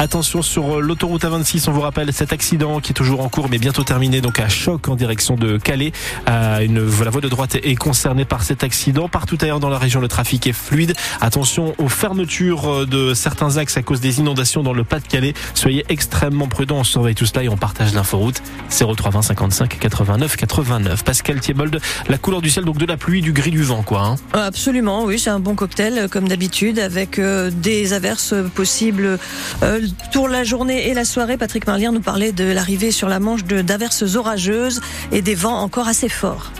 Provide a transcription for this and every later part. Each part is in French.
Attention sur l'autoroute A26, on vous rappelle cet accident qui est toujours en cours mais bientôt terminé, donc à choc en direction de Calais. une, la voie de droite est concernée par cet accident. Partout ailleurs dans la région, le trafic est fluide. Attention aux fermetures de certains axes à cause des inondations dans le Pas-de-Calais. Soyez extrêmement prudents, on surveille tout cela et on partage l'inforoute 0320 55 89 89. Pascal Thiebold, la couleur du ciel, donc de la pluie, du gris, du vent, quoi. Hein. Absolument, oui, c'est un bon cocktail comme d'habitude avec euh, des averses possibles euh, pour la journée et la soirée, Patrick Marlier nous parlait de l'arrivée sur la Manche d'averses orageuses et des vents encore assez forts.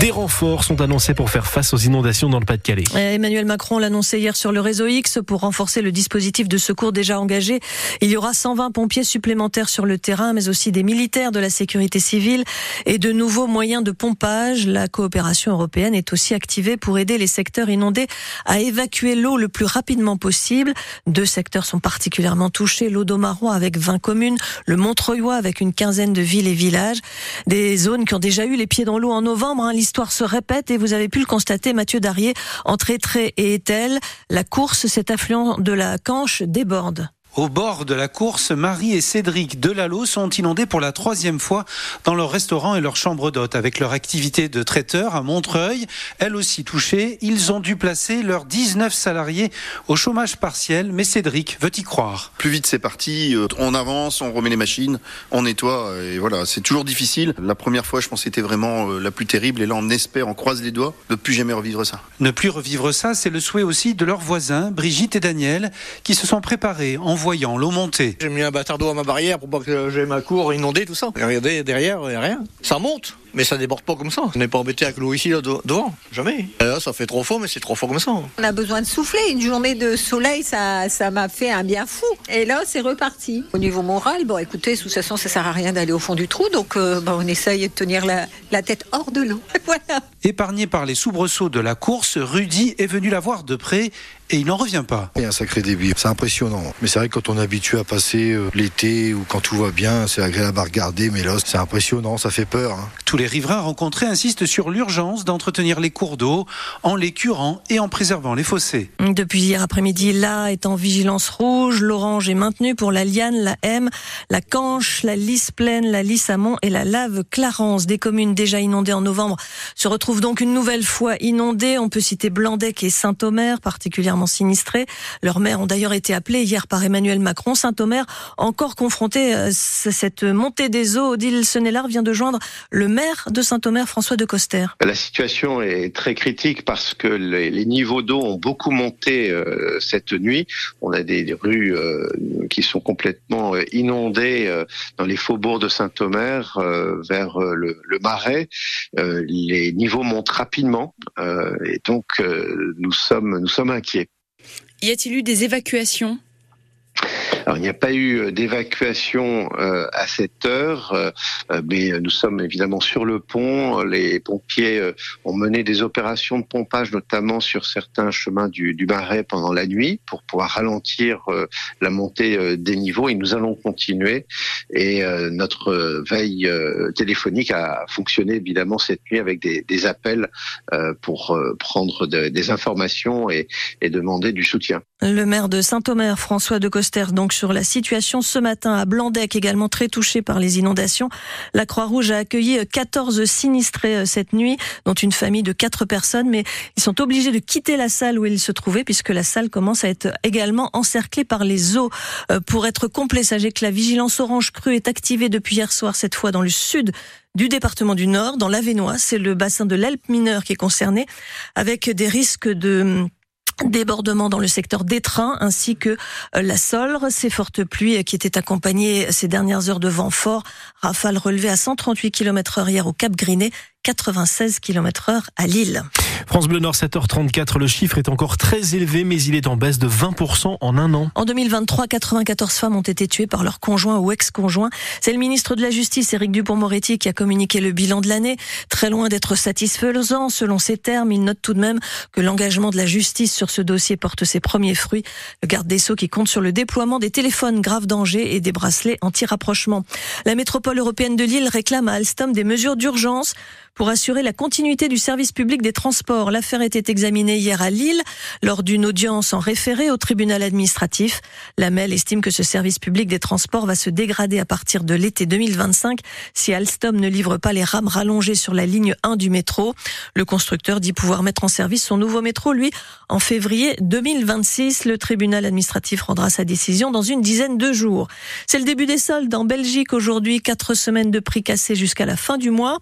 Des renforts sont annoncés pour faire face aux inondations dans le Pas-de-Calais. Emmanuel Macron l'annonçait hier sur le réseau X pour renforcer le dispositif de secours déjà engagé. Il y aura 120 pompiers supplémentaires sur le terrain, mais aussi des militaires de la sécurité civile et de nouveaux moyens de pompage. La coopération européenne est aussi activée pour aider les secteurs inondés à évacuer l'eau le plus rapidement possible. Deux secteurs sont particulièrement touchés, l'Audomarois avec 20 communes, le Montreuilois avec une quinzaine de villes et villages. Des zones qui ont déjà eu les pieds dans l'eau en novembre. Hein l'histoire se répète et vous avez pu le constater, Mathieu Darrier, entre Étré et Etel, la course, cet affluent de la Canche déborde. Au bord de la course, Marie et Cédric Delalo sont inondés pour la troisième fois dans leur restaurant et leur chambre d'hôte. Avec leur activité de traiteur à Montreuil, elle aussi touchée, ils ont dû placer leurs 19 salariés au chômage partiel, mais Cédric veut y croire? Plus vite c'est parti, euh, on avance, on remet les machines, on nettoie, et voilà, c'est toujours difficile. La première fois, je pense c'était vraiment euh, la plus terrible, et là on espère, on croise les doigts, de plus jamais revivre ça. Ne plus revivre ça, c'est le souhait aussi de leurs voisins, Brigitte et Daniel, qui se sont préparés en voyant l'eau monter. J'ai mis un bâtard d'eau à ma barrière pour pas que j'ai ma cour inondée, tout ça. Et regardez, derrière, il n'y a rien. Ça monte. Mais ça déborde pas comme ça. On n'est pas embêté avec l'eau ici, là, devant. Jamais. là, ça fait trop fort, mais c'est trop fort comme ça. On a besoin de souffler. Une journée de soleil, ça, ça m'a fait un bien fou. Et là, c'est reparti. Au niveau moral, bon, écoutez, de toute façon, ça sert à rien d'aller au fond du trou. Donc, euh, bah, on essaye de tenir la, la tête hors de l'eau. voilà. Épargné par les soubresauts de la course, Rudy est venu la voir de près et il n'en revient pas. Il y a un sacré débit, c'est impressionnant. Mais c'est vrai que quand on est habitué à passer euh, l'été ou quand tout va bien, c'est agréable à regarder, mais là c'est impressionnant, ça fait peur. Hein. Tous les riverains rencontrés insistent sur l'urgence d'entretenir les cours d'eau en les curant et en préservant les fossés. Depuis hier après-midi, là est en vigilance rouge, l'orange est maintenu pour la liane, la M, la canche, la lisse pleine, la lisse amont et la lave Clarence. Des communes déjà inondées en novembre se retrouvent donc une nouvelle fois inondées. On peut citer Blandec et Saint-Omer, particulièrement sinistrés. Leurs maires ont d'ailleurs été appelés hier par Emmanuel Macron. Saint-Omer, encore confronté à cette montée des eaux. Odile Senelard vient de joindre le maire de Saint-Omer, François de Coster. La situation est très critique parce que les, niveaux d'eau ont beaucoup monté euh, cette nuit. On a des, rues euh, qui sont complètement euh, inondées dans les faubourgs de Saint-Omer vers le, le, Marais. les niveaux montent rapidement et donc nous sommes nous sommes inquiets. Y a-t-il eu des évacuations? Il n'y a pas eu euh, d'évacuation euh, à cette heure, euh, mais nous sommes évidemment sur le pont. Les pompiers ont mené des opérations de pompage, notamment sur certains chemins du, du Marais pendant la nuit, pour pouvoir ralentir la montée des niveaux. Et nous allons continuer. Et notre veille téléphonique a fonctionné évidemment cette nuit avec des, des appels pour prendre des informations et, et demander du soutien. Le maire de Saint-Omer, François de Coster, donc sur la situation ce matin à Blandec, également très touché par les inondations. La Croix-Rouge a accueilli 14 sinistrés euh, cette nuit, dont une famille de 4 personnes, mais ils sont obligés de quitter la salle où ils se trouvaient puisque la salle commence à être également encerclée par les eaux. Euh, pour être complet, sachez que la vigilance orange crue est activée depuis hier soir, cette fois dans le sud du département du Nord, dans l'Avenois. C'est le bassin de l'Alpe mineure qui est concerné, avec des risques de Débordement dans le secteur des trains ainsi que euh, la Solre. Ces fortes pluies qui étaient accompagnées ces dernières heures de vent fort. Rafale relevée à 138 km heure hier au Cap Griné. 96 km heure à Lille. France Bleu Nord 7h34, le chiffre est encore très élevé mais il est en baisse de 20% en un an. En 2023, 94 femmes ont été tuées par leur conjoint ou ex-conjoint. C'est le ministre de la Justice, Éric Dupont-Moretti, qui a communiqué le bilan de l'année. Très loin d'être satisfaisant, selon ses termes, il note tout de même que l'engagement de la justice sur ce dossier porte ses premiers fruits. Le garde des Sceaux qui compte sur le déploiement des téléphones grave danger et des bracelets anti-rapprochement. La métropole européenne de Lille réclame à Alstom des mesures d'urgence pour assurer la continuité du service public des transports. L'affaire était examinée hier à Lille lors d'une audience en référé au tribunal administratif. La MEL estime que ce service public des transports va se dégrader à partir de l'été 2025 si Alstom ne livre pas les rames rallongées sur la ligne 1 du métro. Le constructeur dit pouvoir mettre en service son nouveau métro, lui, en février 2026. Le tribunal administratif rendra sa décision dans une dizaine de jours. C'est le début des soldes en Belgique aujourd'hui. Quatre semaines de prix cassés jusqu'à la fin du mois.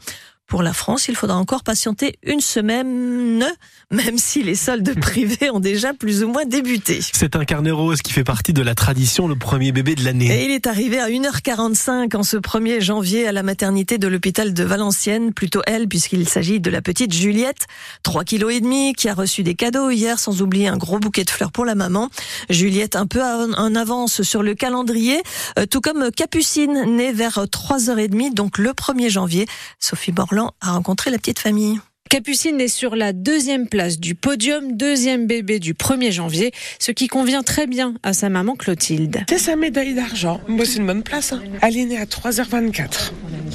Pour la France, il faudra encore patienter une semaine, même si les soldes privés ont déjà plus ou moins débuté. C'est un carnet rose qui fait partie de la tradition, le premier bébé de l'année. Et il est arrivé à 1h45 en ce 1er janvier à la maternité de l'hôpital de Valenciennes, plutôt elle, puisqu'il s'agit de la petite Juliette, 3 kg et demi, qui a reçu des cadeaux hier, sans oublier un gros bouquet de fleurs pour la maman. Juliette un peu en avance sur le calendrier, euh, tout comme Capucine, née vers 3h30, donc le 1er janvier. Sophie Borland a rencontré la petite famille. Capucine est sur la deuxième place du podium, deuxième bébé du 1er janvier, ce qui convient très bien à sa maman Clotilde. C'est sa médaille d'argent. c'est une bonne place. Hein. Elle est née à 3h24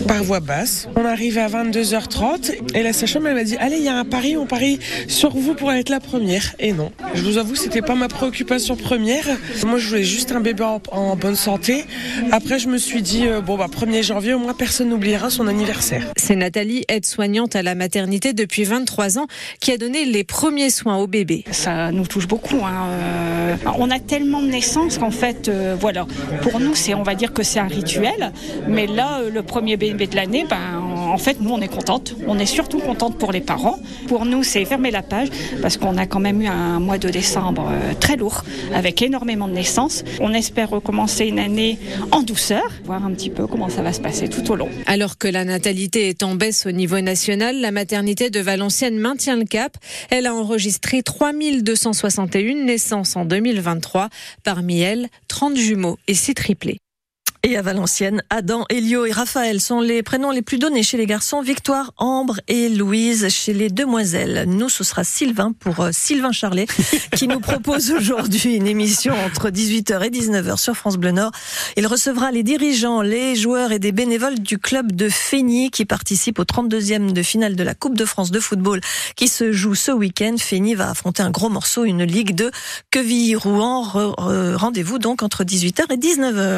par voie basse. On arrive à 22h30 et la sage-femme elle m'a dit allez il y a un pari, on parie sur vous pour être la première. Et non, je vous avoue c'était pas ma préoccupation première. Moi je voulais juste un bébé en, bonne santé. Après je me suis dit euh, bon bah 1er janvier au moins personne n'oubliera son anniversaire. C'est Nathalie, aide-soignante à la maternité depuis 23 ans, qui a donné les premiers soins au bébé. Ça nous touche beaucoup. Hein. Euh, on a tellement de naissances qu'en fait euh, voilà pour nous c'est on va dire que c'est un rituel, mais là le premier bébé de l'année, ben, en fait, nous, on est contente. On est surtout contente pour les parents. Pour nous, c'est fermer la page parce qu'on a quand même eu un mois de décembre euh, très lourd avec énormément de naissances. On espère recommencer une année en douceur, voir un petit peu comment ça va se passer tout au long. Alors que la natalité est en baisse au niveau national, la maternité de Valenciennes maintient le cap. Elle a enregistré 3261 naissances en 2023. Parmi elles, 30 jumeaux et 6 triplés. Et à Valenciennes, Adam, Elio et Raphaël sont les prénoms les plus donnés chez les garçons. Victoire, Ambre et Louise chez les demoiselles. Nous, ce sera Sylvain pour euh, Sylvain Charlet qui nous propose aujourd'hui une émission entre 18h et 19h sur France Bleu Nord. Il recevra les dirigeants, les joueurs et des bénévoles du club de Fény qui participent au 32e de finale de la Coupe de France de football qui se joue ce week-end. Fény va affronter un gros morceau, une ligue de Quevilly-Rouen. Rendez-vous donc entre 18h et 19h.